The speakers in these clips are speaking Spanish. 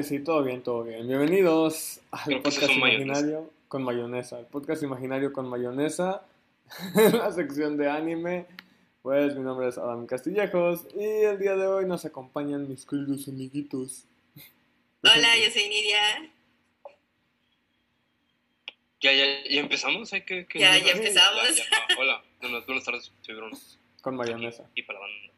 Eh, sí, todo bien, todo bien. Bienvenidos al pues podcast imaginario con mayonesa. El podcast imaginario con mayonesa. en la sección de anime. Pues mi nombre es Adam Castillejos y el día de hoy nos acompañan mis queridos amiguitos. Hola, yo soy Nidia. Ya, ya, ya empezamos, hay que... que- Ya, ya ya, empezamos. ya. Ah, hola, buenas, buenas tardes, soy Bruno. Con mayonesa. Y para la banda.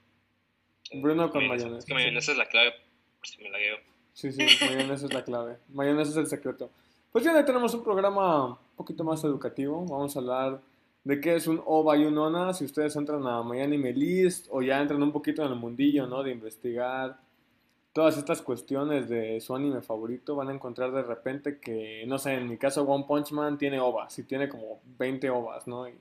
Bruno con mayonesa. mayonesa, Es que mayonesa es la clave, por si me la gueo. Sí, sí, mayonesa es la clave. Mayonesa es el secreto. Pues bien, hoy tenemos un programa un poquito más educativo. Vamos a hablar de qué es un OVA y un ONA. Si ustedes entran a MyAnimeList List o ya entran un poquito en el mundillo, ¿no? De investigar todas estas cuestiones de su anime favorito, van a encontrar de repente que, no sé, en mi caso One Punch Man tiene OVAs y tiene como 20 OVAs, ¿no? Y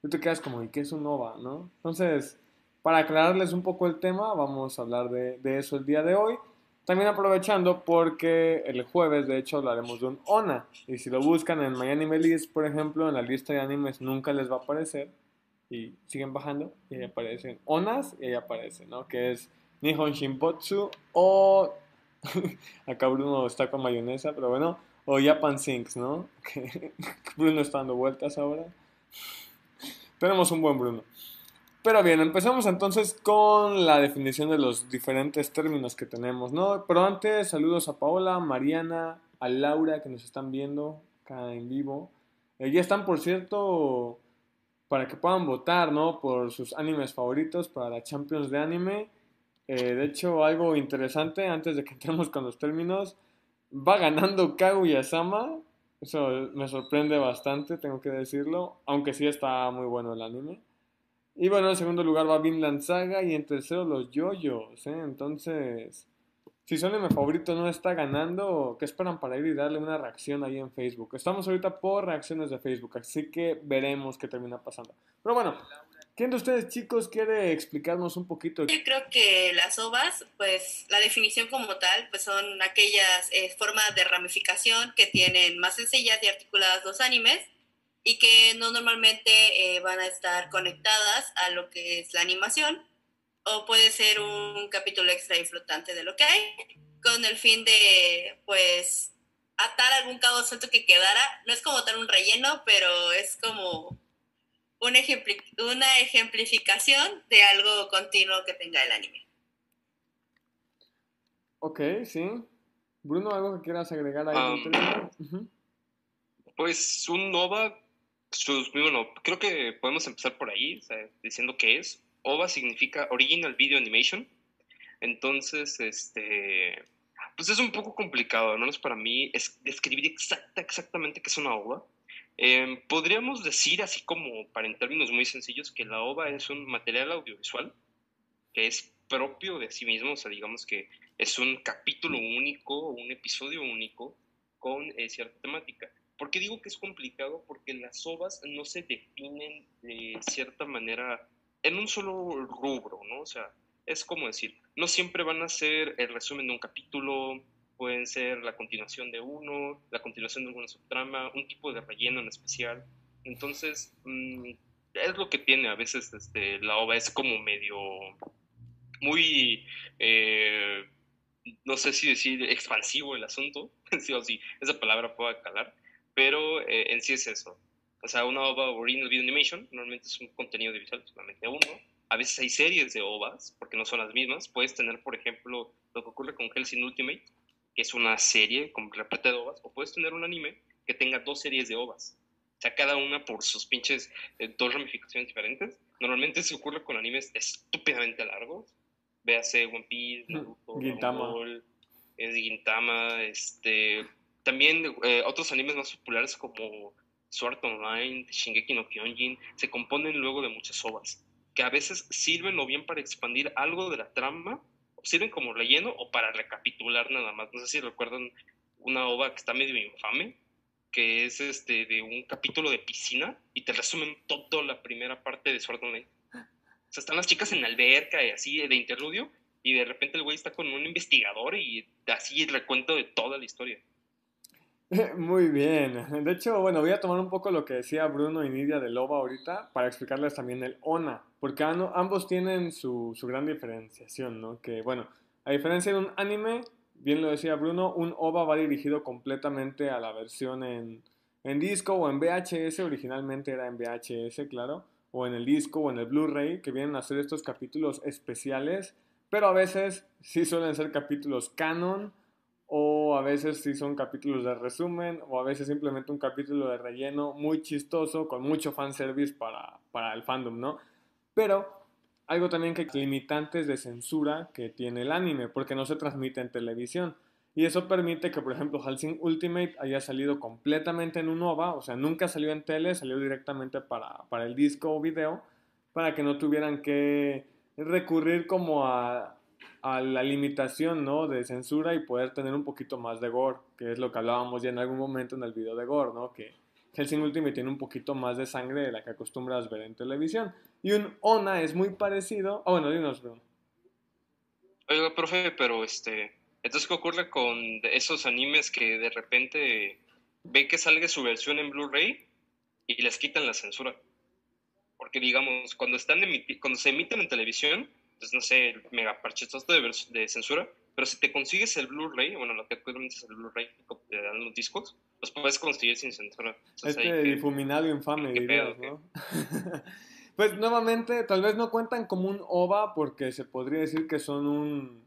tú te quedas como, ¿y qué es un OVA, no? Entonces, para aclararles un poco el tema, vamos a hablar de, de eso el día de hoy. También aprovechando porque el jueves, de hecho, hablaremos de un ONA. Y si lo buscan en MyAnimeList, por ejemplo, en la lista de animes nunca les va a aparecer. Y siguen bajando y aparecen ONAs y ahí aparece, ¿no? Que es Nihon Shinbotsu o... Acá Bruno está con mayonesa, pero bueno. O Japan Sinks, ¿no? Bruno está dando vueltas ahora. Tenemos un buen Bruno. Pero bien, empezamos entonces con la definición de los diferentes términos que tenemos, ¿no? Pero antes, saludos a Paola, Mariana, a Laura que nos están viendo acá en vivo. Eh, ya están, por cierto, para que puedan votar, ¿no? Por sus animes favoritos para la Champions de Anime. Eh, de hecho, algo interesante, antes de que entremos con los términos, va ganando Kaguya-sama. Eso me sorprende bastante, tengo que decirlo, aunque sí está muy bueno el anime. Y bueno, en segundo lugar va Vinland Saga y en tercero los yoyos, ¿eh? Entonces, si su anime favorito no está ganando, ¿qué esperan para ir y darle una reacción ahí en Facebook? Estamos ahorita por reacciones de Facebook, así que veremos qué termina pasando. Pero bueno, ¿quién de ustedes chicos quiere explicarnos un poquito? Yo creo que las ovas, pues la definición como tal, pues son aquellas eh, formas de ramificación que tienen más sencillas y articuladas los animes y que no normalmente eh, van a estar conectadas a lo que es la animación o puede ser un capítulo extra y flotante de lo que hay con el fin de pues atar algún cabo suelto que quedara no es como tal un relleno pero es como un ejempli una ejemplificación de algo continuo que tenga el anime Ok, sí. Bruno, ¿algo que quieras agregar ahí? Um? Ujú. Pues un OVA, sus, bueno, creo que podemos empezar por ahí, o sea, diciendo qué es. OVA significa Original Video Animation. Entonces, este, pues es un poco complicado, al menos para mí, es describir exacta, exactamente qué es una OVA. Eh, podríamos decir, así como para en términos muy sencillos, que la OVA es un material audiovisual que es propio de sí mismo, o sea, digamos que es un capítulo único, un episodio único con eh, cierta temática. ¿Por qué digo que es complicado? Porque las ovas no se definen de cierta manera en un solo rubro, ¿no? O sea, es como decir, no siempre van a ser el resumen de un capítulo, pueden ser la continuación de uno, la continuación de alguna subtrama, un tipo de relleno en especial. Entonces, mm, es lo que tiene a veces este, la ova, es como medio muy, eh, no sé si decir expansivo el asunto, sí o sí, esa palabra pueda calar, pero eh, en sí es eso. O sea, una OVA Original Video Animation normalmente es un contenido visual solamente uno. A veces hay series de OVAs, porque no son las mismas. Puedes tener, por ejemplo, lo que ocurre con Hellsing Ultimate, que es una serie completa de OVAs, o puedes tener un anime que tenga dos series de OVAs. O sea, cada una por sus pinches eh, dos ramificaciones diferentes. Normalmente se ocurre con animes estúpidamente largos. Véase One Piece, Naruto, Gintama. Es Gintama, este... También eh, otros animes más populares como Sword Online, Shingeki no Kyojin, se componen luego de muchas ovas, que a veces sirven o bien para expandir algo de la trama, sirven como relleno o para recapitular nada más. No sé si recuerdan una ova que está medio infame, que es este de un capítulo de piscina y te resumen toda la primera parte de Sword Online. O sea, están las chicas en la alberca y así de interludio, y de repente el güey está con un investigador y así el recuento de toda la historia. Muy bien. De hecho, bueno, voy a tomar un poco lo que decía Bruno y Nidia de Loba ahorita para explicarles también el ONA, porque ambos tienen su, gran diferenciación, ¿no? Que, bueno, a diferencia de un anime, bien lo decía Bruno, un OVA va dirigido completamente a la versión en, en disco o en VHS, originalmente era en VHS, claro, o en el disco o en el Blu-ray, que vienen a ser estos capítulos especiales, pero a veces sí suelen ser capítulos canon, o a veces sí son capítulos de resumen, o a veces simplemente un capítulo de relleno muy chistoso, con mucho fanservice para, para el fandom, ¿no? Pero algo también que limitantes de censura que tiene el anime, porque no se transmite en televisión. Y eso permite que, por ejemplo, Helsing Ultimate haya salido completamente en un OVA, o sea, nunca salió en tele, salió directamente para, para el disco o video, para que no tuvieran que recurrir como a, a la limitación ¿no? de censura y poder tener un poquito más de gore, que es lo que hablábamos ya en algún momento en el video de gore, ¿no? que Helsing Ultimate tiene un poquito más de sangre de la que acostumbras ver en televisión. Y un ONA es muy parecido. Ah, bueno, dinos, Bruno. Oiga, profe, pero este, entonces, ¿qué ocurre con esos animes que de repente ven que salga su versión en Blu-ray y les quitan la censura? Porque, digamos, cuando, están cuando se emiten en televisión, pues no sé, mega parchezote de, de censura, pero si te consigues el Blu-ray, bueno, lo que actualmente es el Blu-ray, te dan los discos, los puedes conseguir sin censura. este difuminado infame, dirías, ¿no? pues nuevamente, tal vez no cuentan como un OVA porque se podría decir que son un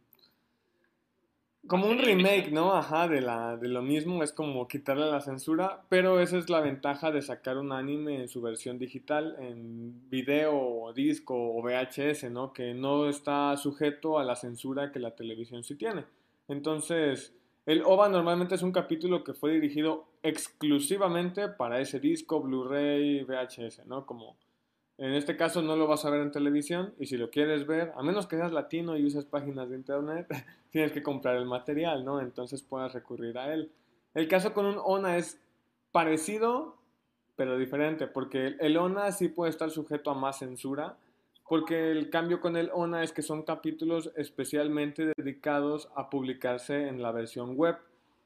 como un remake, ¿no? Ajá, de, la, de lo mismo, es como quitarle la censura, pero esa es la ventaja de sacar un anime en su versión digital, en video, disco o VHS, ¿no? Que no está sujeto a la censura que la televisión sí tiene. Entonces, el OVA normalmente es un capítulo que fue dirigido exclusivamente para ese disco, Blu-ray, VHS, ¿no? Como en este caso no lo vas a ver en televisión y si lo quieres ver, a menos que seas latino y uses páginas de internet, tienes que comprar el material, ¿no? Entonces puedes recurrir a él. El caso con un ONA es parecido, pero diferente, porque el ONA sí puede estar sujeto a más censura, porque el cambio con el ONA es que son capítulos especialmente dedicados a publicarse en la versión web.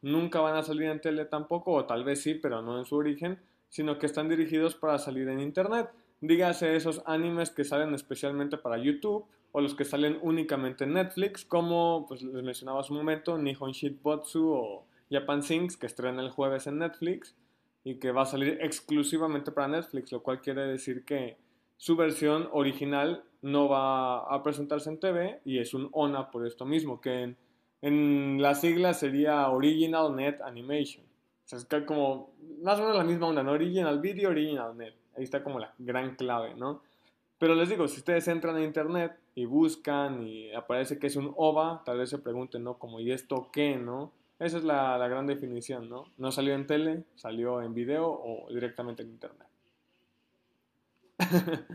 Nunca van a salir en tele tampoco, o tal vez sí, pero no en su origen, sino que están dirigidos para salir en internet. Dígase esos animes que salen especialmente para YouTube o los que salen únicamente en Netflix, como pues, les mencionaba hace un momento, Nihon Shitbotsu o Japan Sings, que estrena el jueves en Netflix y que va a salir exclusivamente para Netflix, lo cual quiere decir que su versión original no va a presentarse en TV y es un ONA por esto mismo, que en, la sigla sería Original Net Animation. O sea, es como más o menos la misma onda, ¿no? Original Video, Original Net. Ahí está como la gran clave, ¿no? Pero les digo, si ustedes entran a internet y buscan y aparece que es un OVA, tal vez se pregunten, ¿no? Como, ¿y esto qué, no? Esa es la, la gran definición, ¿no? No salió en tele, salió en video o directamente en internet.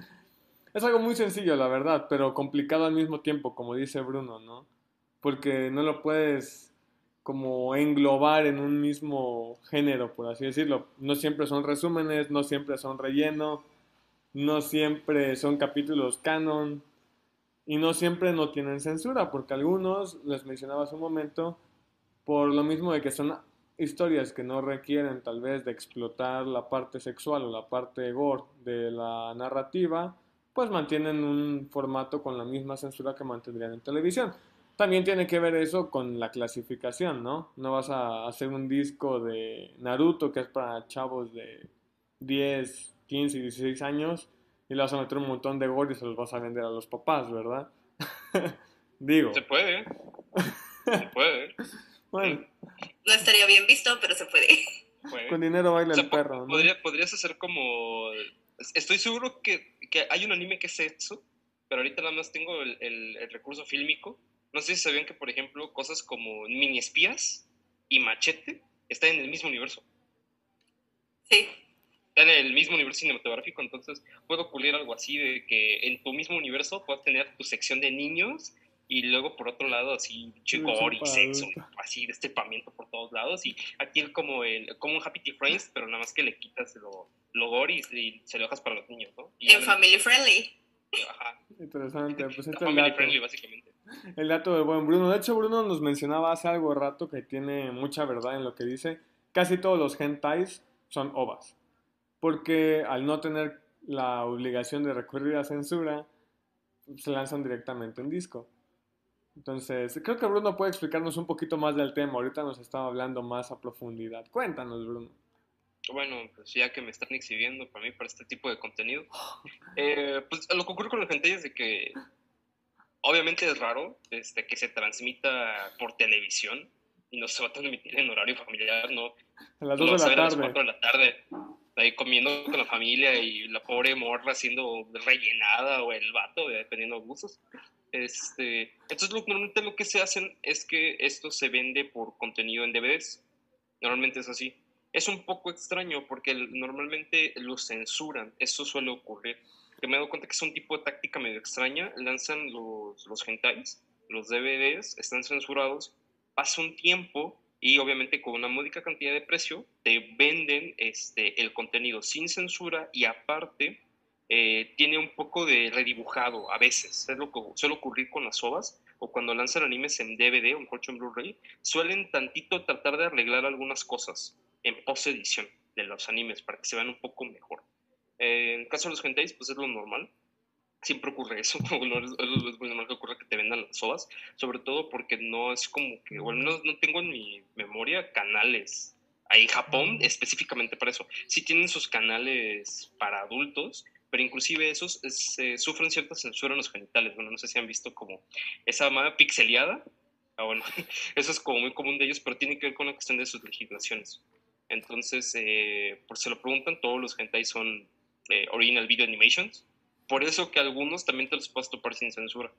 es algo muy sencillo, la verdad, pero complicado al mismo tiempo, como dice Bruno, ¿no? Porque no lo puedes como englobar en un mismo género, por así decirlo. No siempre son resúmenes, no siempre son relleno, no siempre son capítulos canon y no siempre no tienen censura, porque algunos, les mencionaba hace un momento, por lo mismo de que son historias que no requieren tal vez de explotar la parte sexual o la parte gore de la narrativa, pues mantienen un formato con la misma censura que mantendrían en televisión. También tiene que ver eso con la clasificación, ¿no? No vas a hacer un disco de Naruto que es para chavos de 10, 15, 16 años y le vas a meter un montón de gore y se los vas a vender a los papás, ¿verdad? Digo. Se puede. Se puede. bueno. No estaría bien visto, pero se puede. Con dinero baila el perro. ¿no? Podría, podrías hacer como... Estoy seguro que, que, hay un anime que es eso, pero ahorita nada más tengo el, el, el recurso fílmico no sé si sabían que, por ejemplo, cosas como mini espías y machete están en el mismo universo. Sí. Están en el mismo universo cinematográfico, entonces puede ocurrir algo así de que en tu mismo universo puedas tener tu sección de niños y luego por otro lado así chigor y sexo, así destripamiento por todos lados y aquí el como el como un Happy Friends, pero nada más que le quitas lo, lo gore y, y, se lo dejas para los niños, ¿no? Y en family friendly. Ajá. Interesante, pues este family dato. friendly básicamente. El dato del buen Bruno. De hecho, Bruno nos mencionaba hace algo rato que tiene mucha verdad en lo que dice. Casi todos los hentais son ovas. Porque al no tener la obligación de recurrir a censura, se lanzan directamente en disco. Entonces, creo que Bruno puede explicarnos un poquito más del tema. Ahorita nos estaba hablando más a profundidad. Cuéntanos, Bruno. Bueno, pues ya que me están exhibiendo para mí, para este tipo de contenido, eh, pues lo que ocurre con la gente es de que obviamente es raro este, que se transmita por televisión y no se va a transmitir en horario familiar, ¿no? A las 2 de la tarde. A las 4 de la tarde, ahí comiendo con la familia y la pobre morra siendo rellenada o el vato, dependiendo de gustos. Este, entonces, lo, normalmente lo que se hacen es que esto se vende por contenido en DVDs. Normalmente es así. Es un poco extraño porque normalmente lo censuran. Eso suele ocurrir. Que me he dado cuenta que es un tipo de táctica medio extraña. Lanzan los, los los DVDs, están censurados. Pasa un tiempo y obviamente con una módica cantidad de precio te venden este, el contenido sin censura y aparte eh, tiene un poco de redibujado a veces. Es lo que suele ocurrir con las ovas o cuando lanzan animes en DVD o en Blu-ray, suelen tantito tratar de arreglar algunas cosas en post-edición de los animes para que se vean un poco mejor. Eh, en el caso de los hentais, pues es lo normal. Siempre ocurre eso, es, muy normal que ocurra que te vendan las ovas, sobre todo porque no es como que, o al menos no tengo en mi memoria canales hay Japón específicamente para eso. Sí tienen sus canales para adultos, pero inclusive esos se sufren cierta censura en los genitales. Bueno, no sé si han visto como esa llamada pixeleada. Ah, bueno, eso es como muy común de ellos, pero tiene que ver con la cuestión de sus legislaciones. Entonces, eh, por si lo preguntan, todos los hentai son eh, original video animations. Por eso que algunos también te los puedes topar sin censura.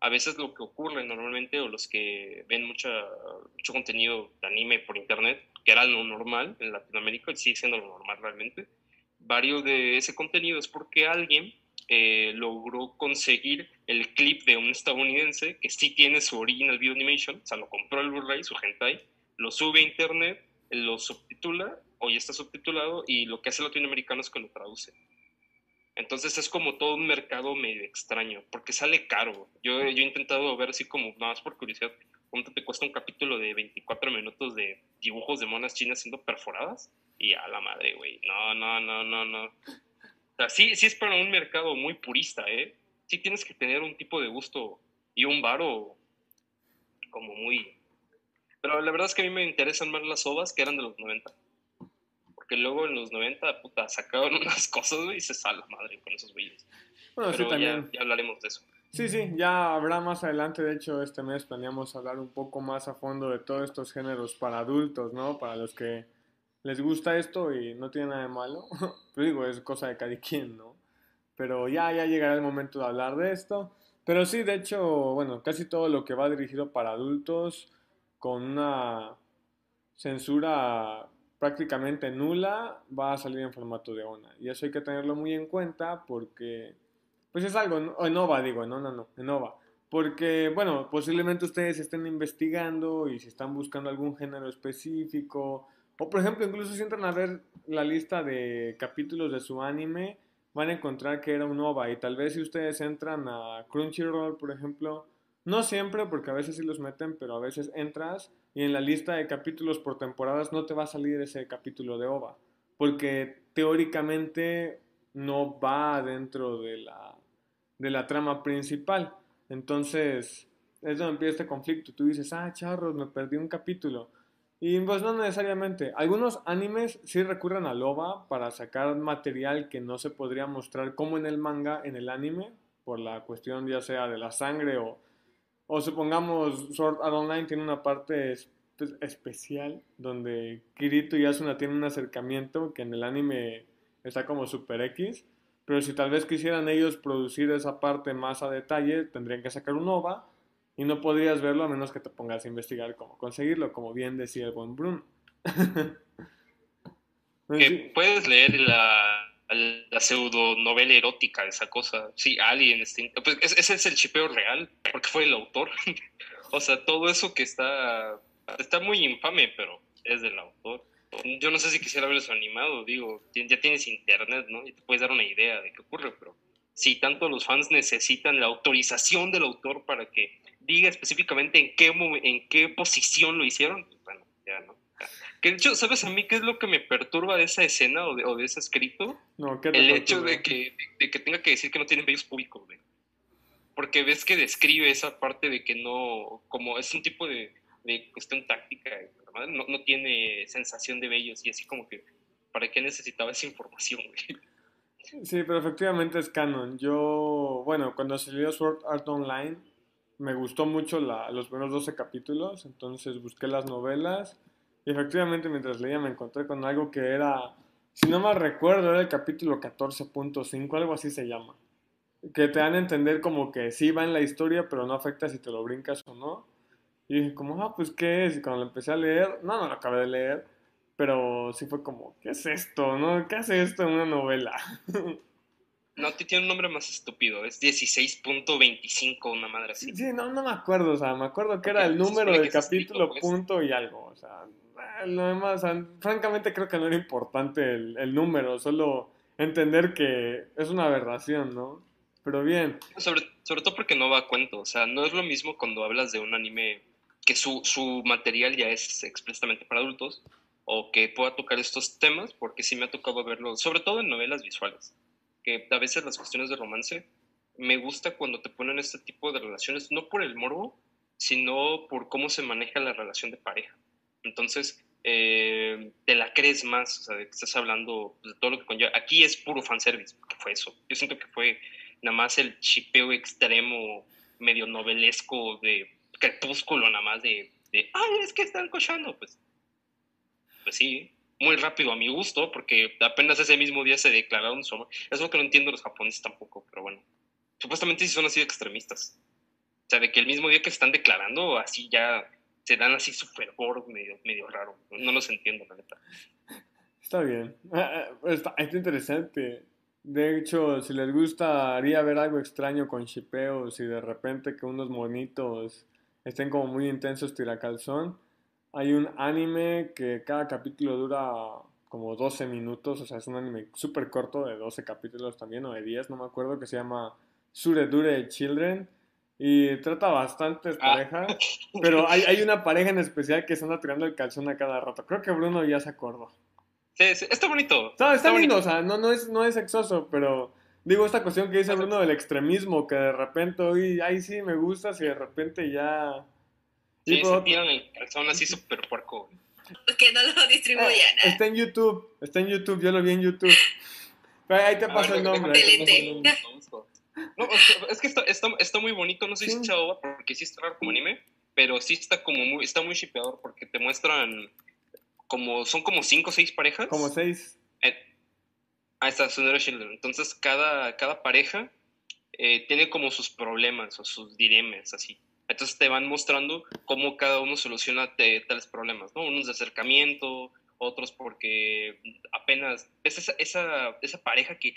A veces lo que ocurre normalmente, o los que ven mucha, mucho contenido de anime por internet, que era lo normal en Latinoamérica, y sigue siendo lo normal realmente, varios de ese contenido es porque alguien eh, logró conseguir el clip de un estadounidense que sí tiene su original video animation, o sea, lo compró el Blu-ray, su hentai, lo sube a internet, lo subtitula o ya está subtitulado y lo que hace el latinoamericano es que lo traduce. Entonces es como todo un mercado medio extraño, porque sale caro. Yo, yo he intentado ver así como, nada más por curiosidad, cuánto te cuesta un capítulo de 24 minutos de dibujos de monas chinas siendo perforadas. Y a la madre, güey. No, no, no, no, no. O sea, sí, sí es para un mercado muy purista, ¿eh? Sí tienes que tener un tipo de gusto y un varo como muy... Pero la verdad es que a mí me interesan más las ovas que eran de los 90. Porque luego en los 90, puta, sacaban unas cosas, y se sale la madre con esos güeyes. Bueno, sí, también. Ya, ya hablaremos de eso. Sí, sí, ya habrá más adelante. De hecho, este mes planeamos hablar un poco más a fondo de todos estos géneros para adultos, ¿no? Para los que les gusta esto y no tiene nada de malo. Pero digo, es cosa de cada quien, ¿no? Pero ya, ya llegará el momento de hablar de esto. Pero sí, de hecho, bueno, casi todo lo que va dirigido para adultos con una censura prácticamente nula va a salir en formato de ONA. Y eso hay que tenerlo muy en cuenta porque, pues es algo, en OVA digo, no, no, no, en OVA. Porque, bueno, posiblemente ustedes estén investigando y si están buscando algún género específico o por ejemplo, incluso si entran a ver la lista de capítulos de su anime, van a encontrar que era un OVA. Y tal vez si ustedes entran a Crunchyroll, por ejemplo, no siempre, porque a veces sí los meten, pero a veces entras y en la lista de capítulos por temporadas no te va a salir ese capítulo de OVA. Porque teóricamente no va dentro de la, de la trama principal. Entonces, es donde empieza este conflicto. Tú dices, ah, charros, me perdí un capítulo. Y pues no necesariamente. Algunos animes sí recurren a loba para sacar material que no se podría mostrar como en el manga, en el anime, por la cuestión ya sea de la sangre o, o supongamos Sword Art Online tiene una parte pues, especial donde Kirito y Asuna tienen un acercamiento que en el anime está como super X. Pero si tal vez quisieran ellos producir esa parte más a detalle, tendrían que sacar un OVA y no podrías verlo a menos que te pongas a investigar cómo conseguirlo, como bien decía el buen Bruno. que puedes leer la, la pseudo novela erótica esa cosa. Sí, Alien, este, pues ese es el chipeo real, porque fue el autor. o sea, todo eso que está, está muy infame, pero es del autor. Yo no sé si quisiera ver eso animado, digo, ya tienes internet, ¿no? Y te puedes dar una idea de qué ocurre, pero si tanto los fans necesitan la autorización del autor para que diga específicamente en qué, en qué posición lo hicieron, pues, bueno, ya no. Que de hecho, ¿sabes a mí qué es lo que me perturba de esa escena o de, o de ese escrito? No, El hecho de que, de que tenga que decir que no tienen bellos públicos, güey. porque ves que describe esa parte de que no, como es un tipo de, de cuestión táctica, no, no, tiene sensación de bellos y así como que, ¿para qué necesitaba esa información? Sí, pero efectivamente es canon. Yo, bueno, cuando salió Sword Art Online, me gustó mucho la, los primeros 12 capítulos, entonces busqué las novelas y efectivamente mientras leía me encontré con algo que era, si no mal recuerdo, era el capítulo 14.5, algo así se llama. Que te dan a entender como que sí va en la historia, pero no afecta si te lo brincas o no. Y dije como, ah, pues ¿qué es? Y cuando lo empecé a leer, no, no lo acabé de leer, pero sí fue como, ¿qué es esto? ¿No? ¿Qué hace esto en una novela? No, tiene un nombre más estúpido, es 16.25, una madre así. Sí, no, no me acuerdo, o sea, me acuerdo que era el número del capítulo, pues. punto y algo, o sea, lo demás, francamente creo que no era importante el, número, solo entender que es una aberración, ¿no? Pero bien. Sobre, sobre todo porque no va a cuento, o sea, no es lo mismo cuando hablas de un anime que su, su material ya es explícitamente para adultos, o que pueda tocar estos temas, porque sí me ha tocado verlo, sobre todo en novelas visuales que a veces las cuestiones de romance me gusta cuando te ponen este tipo de relaciones, no por el morbo, sino por cómo se maneja la relación de pareja. Entonces, eh, te la crees más, o sea, de que estás hablando de todo lo que conlleva. Aquí es puro fanservice, que fue eso. Yo siento que fue nada más el chipeo extremo, medio novelesco de crepúsculo, nada más de, de ay, es que están cochando. Pues, pues sí, muy rápido a mi gusto, porque apenas ese mismo día se declararon su amor. Es lo que no entiendo los japoneses tampoco, pero bueno. Supuestamente sí son así de extremistas. O sea, de que el mismo día que están declarando, así ya se dan así su fervor medio, medio raro. No los entiendo, la neta. Está bien. Ah, ah, está, interesante. De hecho, si les gustaría ver algo extraño con shipeos y de repente que unos monitos estén como muy intensos tiracalzón, hay un anime que cada capítulo dura como 12 minutos, o sea, es un anime súper corto de 12 capítulos también, o de 10, no me acuerdo, que se llama Suredure Children. Y trata bastantes ah. parejas, pero hay, hay, una pareja en especial que se anda tirando el calzón a cada rato. Creo que Bruno ya se acordó. Sí, sí está bonito. está, está, lindo, o sea, no, no, es, no es sexoso, pero digo esta cuestión que dice Bruno del extremismo, que de repente, oye, ay, sí, me gusta, si de repente ya Sí, se tiran el calzón así súper puerco. Que no lo distribuyan. Eh, está en YouTube, está en YouTube, yo lo vi en YouTube. Ahí te ah, paso el nombre. No, es que está, está, está, muy bonito, no sé si es porque sí está raro como anime, pero sí está como muy, está muy shipeador porque te muestran como, son como cinco o seis parejas. Como seis. Eh, ah, está Sundara Children. Entonces cada, cada pareja eh, tiene como sus problemas o sus dilemas, así. Entonces te van mostrando cómo cada uno soluciona tales problemas, ¿no? Unos de acercamiento, otros porque apenas es esa, esa, esa pareja que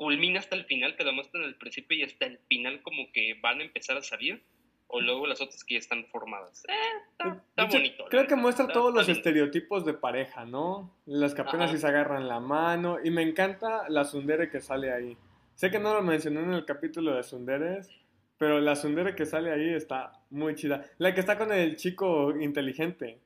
culmina hasta el final, te la muestran al principio y hasta el final como que van a empezar a salir, o luego las otras que ya están formadas. Eh, está, bonito. Creo que muestra todos los estereotipos de pareja, ¿no? Las que apenas se agarran la mano, y me encanta la Sundere que sale ahí. Sé que no lo mencioné en el capítulo de Sunderes, pero la Sundere que sale ahí está muy chida. La que está con el chico inteligente.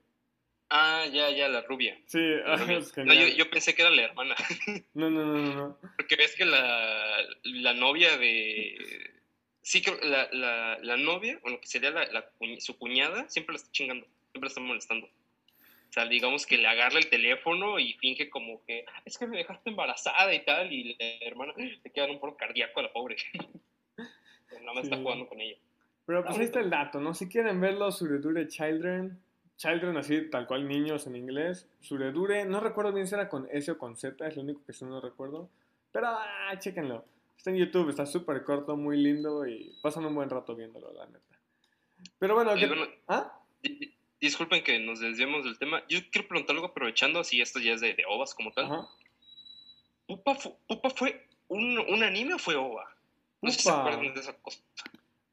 Ah, ya, ya, la rubia. Sí, es no, yo, yo, pensé que era la hermana. No, no, no, no. Porque ves que la, la novia de... Sí, que la, la, la novia, o lo que sería la, su cuñada, siempre la está chingando, siempre la está molestando. O sea, digamos que le agarra el teléfono y finge como que es que me dejaste embarazada y tal, y la hermana le queda un poco cardíaco a la pobre. no me está jugando con ella. Pero pues ahí está el dato, ¿no? Si quieren verlo, Suredure Children, Children así, tal cual niños en inglés, Suredure, no recuerdo bien si era con S o con Z, es lo único que sí no recuerdo, pero ah, chéquenlo. Está en YouTube, está súper corto, muy lindo y pasan un buen rato viéndolo, la neta. Pero bueno, ¿ah? Disculpen que nos desviemos del tema. Yo quiero preguntar algo aprovechando, así esto ya es de, de OVAs como tal. ¿Pupa, fue un, un anime o fue OVA? No sé si se acuerdan de esa cosa.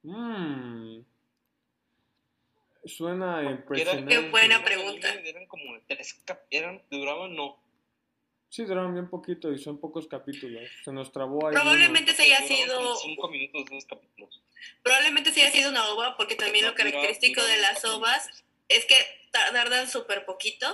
Mmm. Suena impresionante. Qué buena pregunta. Eran como tres eran, duraban, no. Sí, duraban bien poquito y son pocos capítulos. Se nos trabó ahí. Probablemente se haya sido. Cinco minutos, dos capítulos. Probablemente se haya sido una ova, porque también lo característico de las ovas es que tardan súper poquito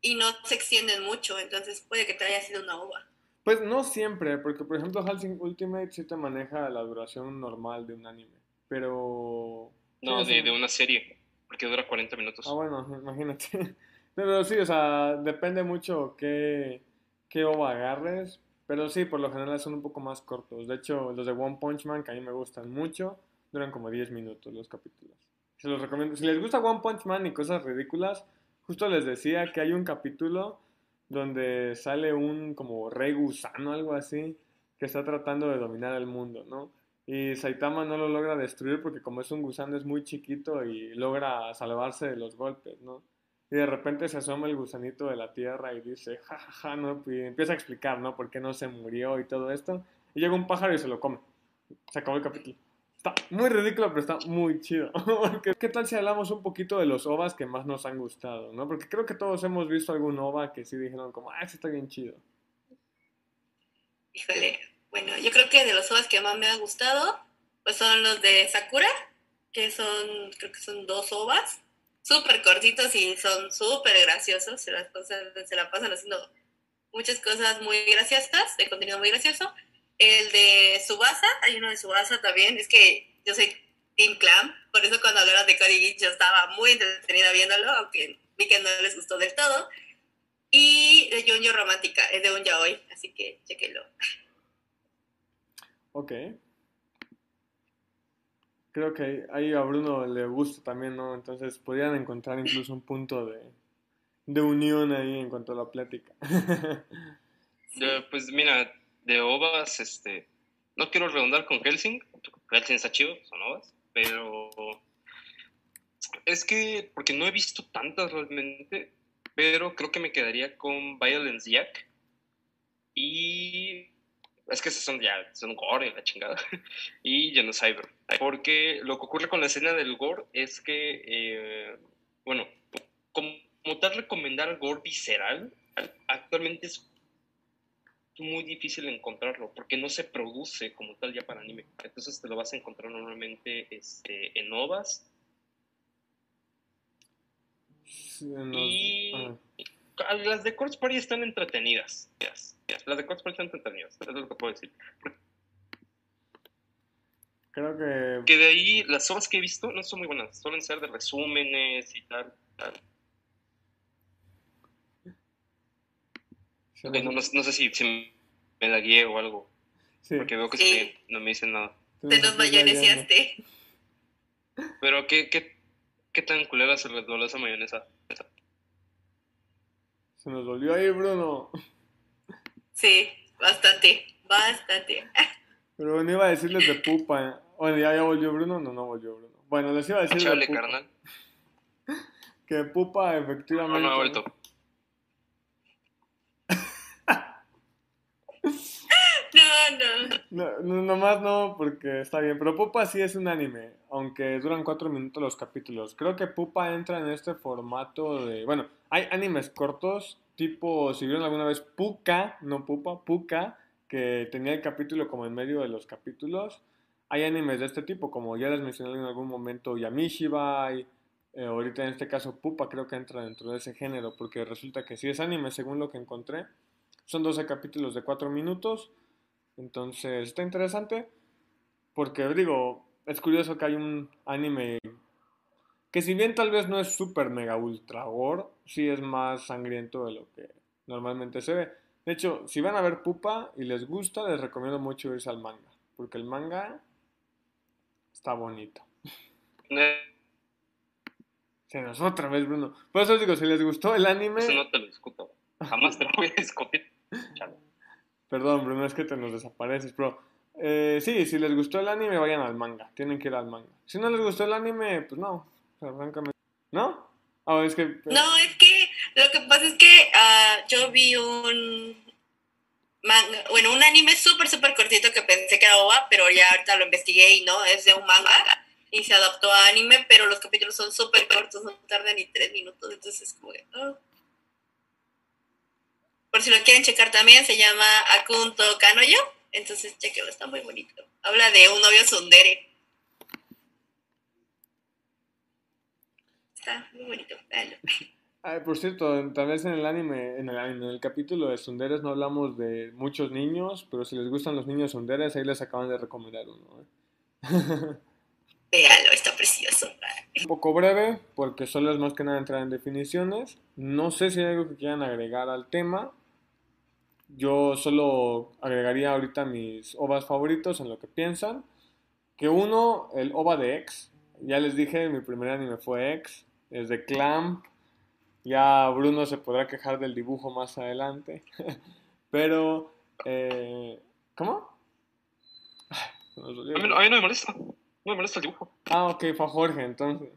y no se extienden mucho. Entonces puede que te haya sido una ova. Pues no siempre, porque por ejemplo Helsing Ultimate sí te maneja la duración normal de un anime. pero... No, de una serie, porque dura 40 minutos. Ah, bueno, imagínate. Pero sí, o sea, depende mucho qué, qué OVA agarres. Pero sí, por lo general son un poco más cortos. De hecho, los de One Punch Man, que a mí me gustan mucho, duran como 10 minutos los capítulos. Se los recomiendo. Si les gusta One Punch Man y cosas ridículas, justo les decía que hay un capítulo donde sale un como rey gusano, algo así, que está tratando de dominar el mundo, ¿no? Y Saitama no lo logra destruir porque como es un gusano es muy chiquito y logra salvarse de los golpes, ¿no? Y de repente se asoma el gusanito de la tierra y dice, jajaja, ¿no? Y empieza a explicar, ¿no? Por qué no se murió y todo esto. Y llega un pájaro y se lo come. Se acabó el capítulo. Está muy ridículo, pero está muy chido. ¿Qué tal si hablamos un poquito de los OVAs que más nos han gustado, ¿no? Porque creo que todos hemos visto algún OVA que sí dijeron como, ah, ese está bien chido. Híjole, bueno, yo creo que de los ovas que más me han gustado, pues son los de Sakura, que son, creo que son dos ovas, súper cortitos y son súper graciosos, se, las pasan- se la pasan haciendo muchas cosas muy graciosas, de contenido muy gracioso. El de Subasa, hay uno de Subasa también, es que yo soy Team Clam, por eso cuando hablaron de Cody yo estaba muy entretenida viéndolo, aunque vi que no les gustó del todo. Y de Junjo Romántica, es de un yaoi, así que chequenlo. Ok. Creo que ahí a Bruno le gusta también, ¿no? Entonces podrían encontrar incluso un punto de, de unión ahí en cuanto a la plática. Pues mira, de ovas, este, no quiero redundar con Helsing, Helsing está chido, son ovas, pero es que, porque no he visto tantas realmente, pero creo que me quedaría con Violence Jack y es que esos son ya, son gore, la chingada, y Genocyber, porque lo que ocurre con la escena del gore es que, eh, bueno, como, como tal recomendar gore visceral, actualmente es muy difícil encontrarlo porque no se produce como tal ya para anime. Entonces te lo vas a encontrar normalmente este, en ovas Sí, en los- y ah, Ah, las de Corpse Party están entretenidas. Las de Party están entretenidas, es lo que puedo decir. creo que Que de ahí las ovas que he visto no son muy buenas, suelen ser de resúmenes y tal. no, no- no sé si, si me la guié o algo, sí, porque veo que Sí. no me dicen nada. Te nos mayonesiaste. Pero ¿qué, qué, qué tan culera se les dobló esa mayonesa? Se nos volvió ahí Bruno. Sí, bastante, bastante. Pero bueno, iba a decirles de pupa. Bueno, ¿ya, ya volvió Bruno? No, no volvió Bruno. Bueno, les iba a decir de Chale, pupa. carnal. Que pupa No, efectivamente... no ha vuelto. No, no. No, no, nomás no, porque está bien. Pero Pupa sí es un anime, aunque duran cuatro minutos los capítulos. Creo que Pupa entra en este formato de... Bueno, hay animes cortos, tipo, si vieron alguna vez Puka, no Pupa, Puka, que tenía el capítulo como en medio de los capítulos. Hay animes de este tipo, como ya les mencioné en algún momento, Yamishibai, eh, ahorita en este caso Pupa creo que entra dentro de ese género, porque resulta que sí es anime, según lo que encontré. Son 12 capítulos de 4 minutos. Entonces, está interesante. Porque, digo, es curioso que hay un anime que si bien tal vez no es súper mega ultra gore, sí es más sangriento de lo que normalmente se ve. De hecho, si van a ver Pupa y les gusta, les recomiendo mucho irse al manga. Porque el manga está bonito. Se nos otra vez, Bruno. Por eso digo, si les gustó el anime... Eso no te lo discuto. Jamás te lo voy a discutir. Chale. Perdón, Bruno, es que te nos desapareces, pero eh, sí, si les gustó el anime, vayan al manga. Tienen que ir al manga. Si no les gustó el anime, pues no. ¿No? Ah, es que. No, es que lo que pasa es que ah, yo vi un manga, bueno, un anime súper, súper cortito que pensé que era OVA, pero ya ahorita lo investigué y no, es de un manga y se adaptó a anime, pero los capítulos son súper cortos, no tardan ni tres minutos, entonces es como que, ah. Por si lo quieren checar también, se llama Akunto Kanoyo, entonces chequenlo, está muy bonito. Habla de un novio tsundere. Está muy bonito, véanlo. Ay, por cierto, tal vez en el anime, en el, anime, en el capítulo de Sunderes no hablamos de muchos niños, pero si les gustan los niños Sunderes, ahí les acaban de recomendar uno. ¿eh? Véalo, está precioso. Un poco breve, porque solo es más que nada entrar en definiciones. No sé si hay algo que quieran agregar al tema. Yo solo agregaría ahorita mis ovas favoritos en lo que piensan. Que uno, el ova de X. Ya les dije, mi primer anime fue X. Es de Clamp. Ya Bruno se podrá quejar del dibujo más adelante. Pero, eh, ¿cómo? A mí, no me molesta. No me molesta el dibujo. Ah, ok, fue Jorge, entonces.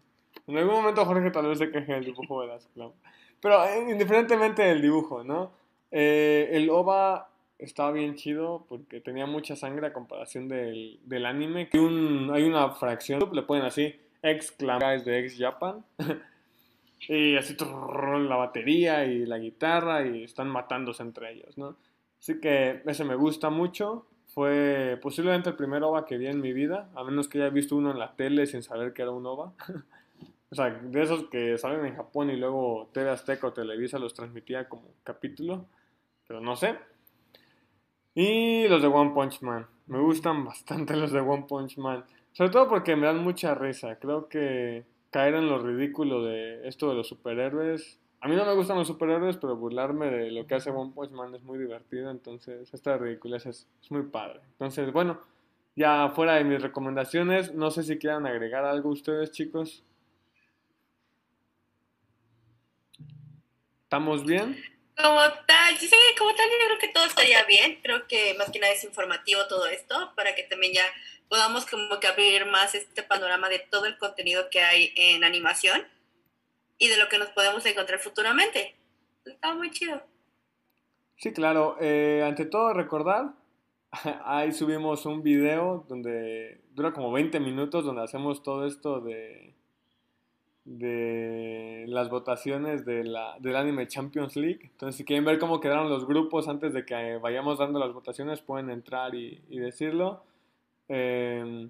En algún momento Jorge tal vez se queje del dibujo de las Clamp. Pero eh, indiferentemente del dibujo, ¿no? Eh, el OVA estaba bien chido porque tenía mucha sangre a comparación del, del anime. Hay, un, hay una fracción, le ponen así, ex guys de ex Japan. y así la batería y la guitarra y están matándose entre ellos, ¿no? Así que ese me gusta mucho. Fue posiblemente el primer OVA que vi en mi vida, a menos que haya visto uno en la tele sin saber que era un OVA. o sea, de esos que salen en Japón y luego TV Azteca o Televisa los transmitía como capítulo pero no sé. Y los de One Punch Man. Me gustan bastante los de One Punch Man. Sobre todo porque me dan mucha risa. Creo que caer en lo ridículo de esto de los superhéroes. A mí no me gustan los superhéroes, pero burlarme de lo que hace One Punch Man es muy divertido. Entonces, esta ridiculez es, es muy padre. Entonces, bueno, ya fuera de mis recomendaciones, no sé si quieran agregar algo ustedes, chicos. ¿Estamos bien? Como tal, sí, como tal, yo creo que todo estaría bien. Creo que más que nada es informativo todo esto para que también ya podamos como que abrir más este panorama de todo el contenido que hay en animación y de lo que nos podemos encontrar futuramente. Está muy chido. Sí, claro. Eh, ante todo, recordar, ahí subimos un video donde dura como 20 minutos, donde hacemos todo esto de de las votaciones de la, del anime Champions League. Entonces, si quieren ver cómo quedaron los grupos antes de que vayamos dando las votaciones, pueden entrar y, decirlo. Em,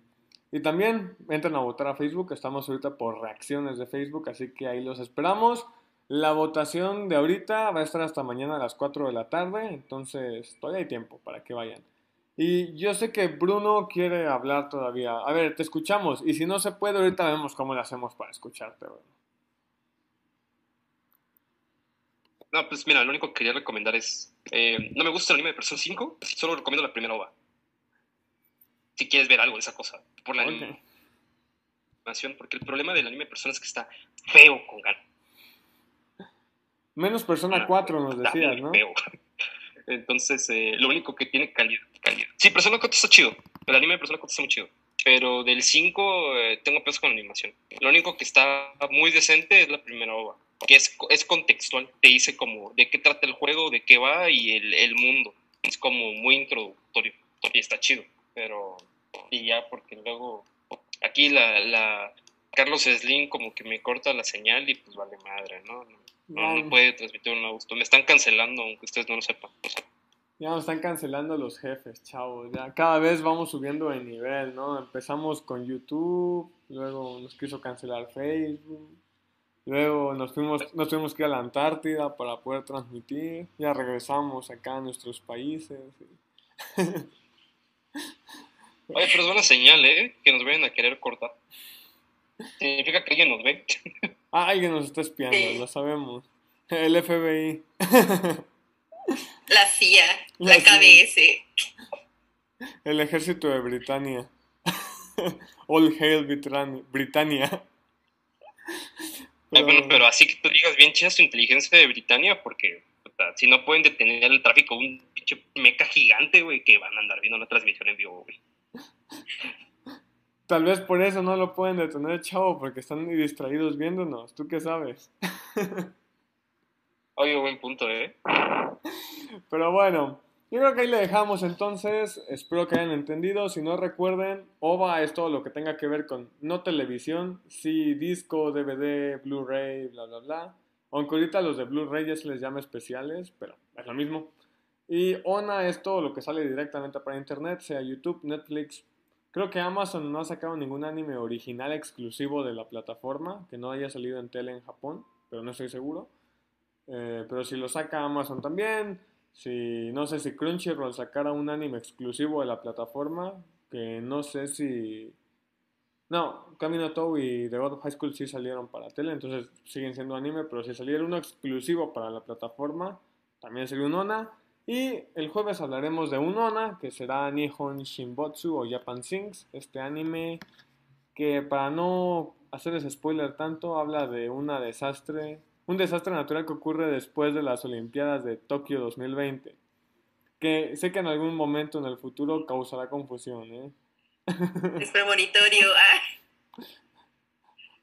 y también entren a votar a Facebook. Estamos ahorita por reacciones de Facebook, así que ahí los esperamos. La votación de ahorita va a estar hasta mañana a las 4 de la tarde, entonces todavía hay tiempo para que vayan. Y yo sé que Bruno quiere hablar todavía. A ver, te escuchamos. Y si no se puede, ahorita vemos cómo lo hacemos para escucharte. No, pues mira, lo único que quería recomendar es. Eh, no me gusta el anime de Persona 5, solo recomiendo la primera ova. Si quieres ver algo de esa cosa. Por la animación, porque el problema del anime de Persona es que está feo con ganas. Menos Persona 4 nos decías, ¿no? Feo. Entonces, eh, lo único que tiene calidad, calidad. Sí, Persona 4 está chido. El anime de Persona 4 está muy chido. Pero del 5 eh, tengo pesos con la animación. Lo único que está muy decente es la primera ova. Que es, es contextual. Te dice como de qué trata el juego, de qué va y el, el mundo. Es como muy introductorio. Y está chido. Pero. Y ya, porque luego. Aquí la, la Carlos Slim como que me corta la señal y pues vale madre, ¿no? No, no puede transmitir un gusto. Me están cancelando, aunque ustedes no lo sepan. Ya nos están cancelando los jefes, chavos. Ya cada vez vamos subiendo de nivel, ¿no? Empezamos con YouTube, luego nos quiso cancelar Facebook, luego nos fuimos, nos tuvimos que ir a la Antártida para poder transmitir, ya regresamos acá a nuestros países. Oye, pero es buena señal, ¿eh? Que nos vayan a querer cortar. Significa que alguien nos ve. Ah, alguien nos está espiando, lo sabemos. El FBI. La CIA, la, KBS. El ejército de Britania. All hail Britannia. Pero... bueno, pero así que tú digas bien chida su inteligencia de Britania, porque si no pueden detener el tráfico, un pinche meca gigante, güey, que van a andar viendo una transmisión en vivo, güey. Tal vez por eso no lo pueden detener, chavo, porque están distraídos viéndonos. ¿Tú qué sabes? Oye, buen punto, ¿eh? Pero bueno, yo creo que ahí le dejamos entonces. Espero que hayan entendido. Si no recuerden, OVA es todo lo que tenga que ver con no televisión, sí disco, DVD, Blu-ray, bla, bla, bla. Aunque ahorita los de Blu-ray ya se les llama especiales, pero es lo mismo. Y ONA es todo lo que sale directamente para internet, sea YouTube, Netflix, Creo que Amazon no ha sacado ningún anime original exclusivo de la plataforma que no haya salido en tele en Japón, pero no estoy seguro. Eh, pero si lo saca Amazon también, si no sé si Crunchyroll sacara un anime exclusivo de la plataforma, que no sé si No, Camino Tou y The God of High School sí salieron para tele, entonces siguen siendo anime, pero si saliera uno exclusivo para la plataforma, también sería un ONA. Y el jueves hablaremos de un ONA, que será Nihon Shinbotsu o Japan Sings, este anime que para no hacerles spoiler tanto, habla de una desastre, un desastre natural que ocurre después de las Olimpiadas de Tokio 2020, que sé que en algún momento en el futuro causará confusión, ¿eh? Es premonitorio. ah.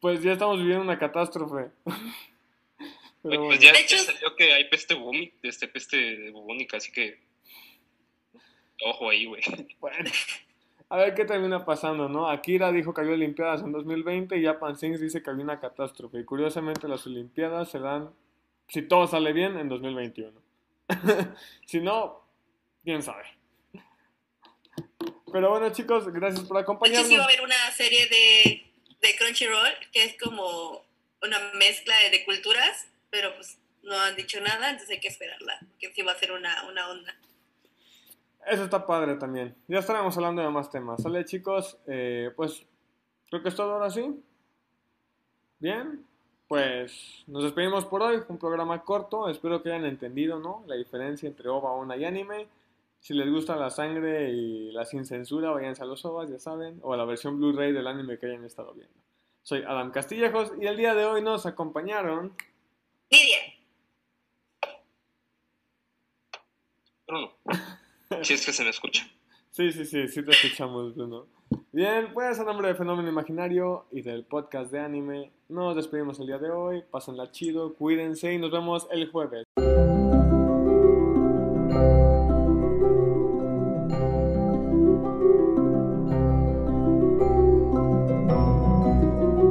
Pues ya estamos viviendo una catástrofe. Pero bueno. pues ya, De hecho- ya salió que hay peste bubónica, este, peste bubónica, así que ojo ahí, güey. Bueno, a ver qué termina pasando, ¿no? Akira dijo que había Olimpiadas en 2020 y Japan Sings dice que había una catástrofe. Y curiosamente las Olimpiadas serán, si todo sale bien, en 2021. si no, quién sabe. Pero bueno, chicos, gracias por acompañarnos. sí va a haber una serie de, de Crunchyroll que es como una mezcla de, de culturas, pero pues no han dicho nada, entonces hay que esperarla, que sí va a ser una, una onda. Eso está padre también. Ya estaremos hablando de más temas. Sale, chicos. Eh, pues creo que es todo ahora sí. Bien. Pues nos despedimos por hoy. Un programa corto. Espero que hayan entendido, ¿no? La diferencia entre OVA, ONA y anime. Si les gusta la sangre y la sin censura, váyanse a los OVAs, ya saben. O a la versión Blu-ray del anime que hayan estado viendo. Soy Adam Castillejos y el día de hoy nos acompañaron. Lidia, Bruno, si es que se me escucha. Sí, sí, sí, sí te escuchamos, Bruno. Bien, pues a nombre de Fenómeno Imaginario y del podcast de anime, nos despedimos el día de hoy. Pásenla chido, cuídense y nos vemos el jueves.